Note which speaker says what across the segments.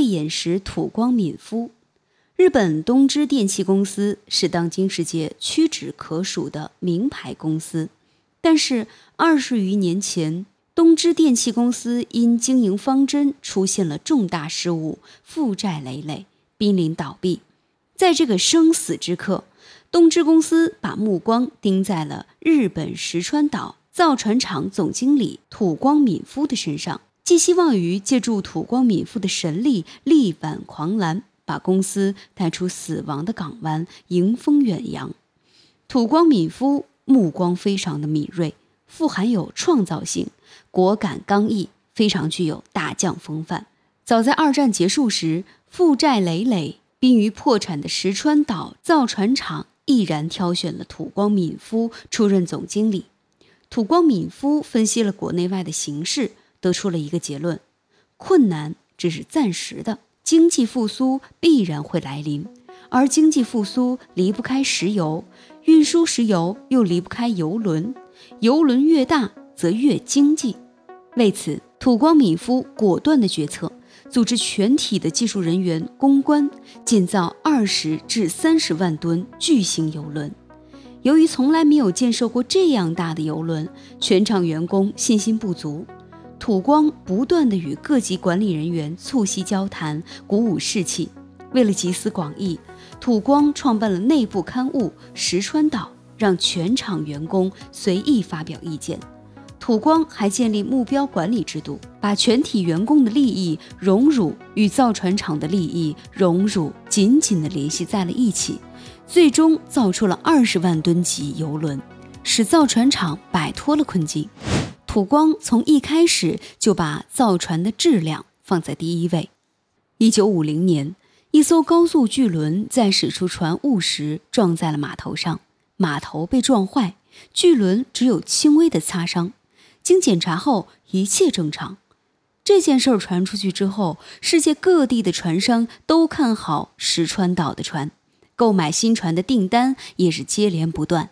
Speaker 1: 慧眼识土光敏夫。日本东芝电器公司是当今世界屈指可数的名牌公司，但是二十余年前，东芝电器公司因经营方针出现了重大失误，负债累累，濒临倒闭。在这个生死之刻，东芝公司把目光盯在了日本石川岛造船厂总经理土光敏夫的身上，寄希望于借助土光敏夫的神力力挽狂澜。把公司带出死亡的港湾，迎风远扬。土光敏夫目光非常的敏锐，富含有创造性，果敢刚毅，非常具有大将风范。早在二战结束时，负债累累、濒于破产的石川岛造船厂毅然挑选了土光敏夫出任总经理。土光敏夫分析了国内外的形势，得出了一个结论：困难只是暂时的。经济复苏必然会来临，而经济复苏离不开石油，运输石油又离不开油轮，油轮越大则越经济。为此，土光敏夫果断的决策，组织全体的技术人员攻关，建造二十至三十万吨巨型油轮。由于从来没有建设过这样大的油轮，全厂员工信心不足。土光不断地与各级管理人员促膝交谈，鼓舞士气。为了集思广益，土光创办了内部刊物《石川岛》，让全厂员工随意发表意见。土光还建立目标管理制度，把全体员工的利益荣辱与造船厂的利益荣辱紧紧地联系在了一起，最终造出了二十万吨级油轮，使造船厂摆脱了困境。普光从一开始就把造船的质量放在第一位。一九五零年，一艘高速巨轮在驶出船坞时撞在了码头上，码头被撞坏，巨轮只有轻微的擦伤。经检查后，一切正常。这件事儿传出去之后，世界各地的船商都看好石川岛的船，购买新船的订单也是接连不断。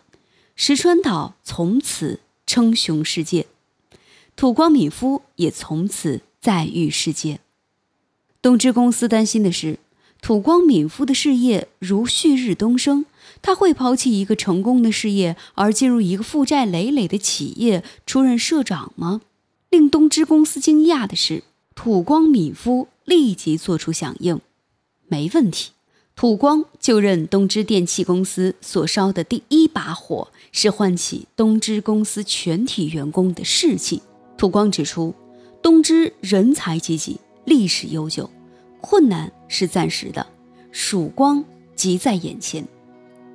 Speaker 1: 石川岛从此称雄世界。土光敏夫也从此再遇世界。东芝公司担心的是，土光敏夫的事业如旭日东升，他会抛弃一个成功的事业，而进入一个负债累累的企业出任社长吗？令东芝公司惊讶的是，土光敏夫立即做出响应：“没问题。”土光就任东芝电器公司所烧的第一把火，是唤起东芝公司全体员工的士气。土光指出，东芝人才济济，历史悠久，困难是暂时的，曙光即在眼前。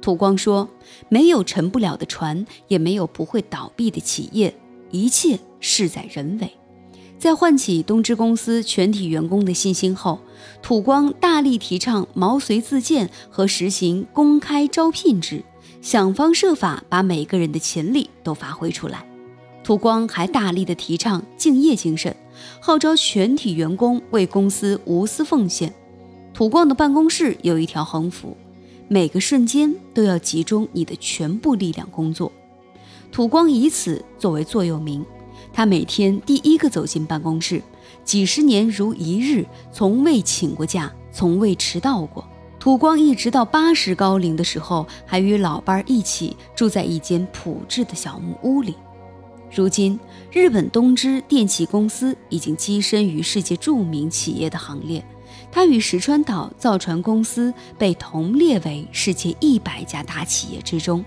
Speaker 1: 土光说：“没有沉不了的船，也没有不会倒闭的企业，一切事在人为。”在唤起东芝公司全体员工的信心后，土光大力提倡毛遂自荐和实行公开招聘制，想方设法把每个人的潜力都发挥出来。土光还大力的提倡敬业精神，号召全体员工为公司无私奉献。土光的办公室有一条横幅：每个瞬间都要集中你的全部力量工作。土光以此作为座右铭，他每天第一个走进办公室，几十年如一日，从未请过假，从未迟到过。土光一直到八十高龄的时候，还与老伴一起住在一间朴质的小木屋里。如今，日本东芝电器公司已经跻身于世界著名企业的行列。它与石川岛造船公司被同列为世界一百家大企业之中。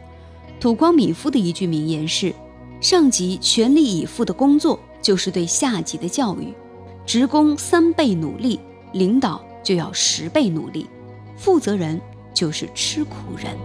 Speaker 1: 土光敏夫的一句名言是：“上级全力以赴的工作就是对下级的教育，职工三倍努力，领导就要十倍努力，负责人就是吃苦人。”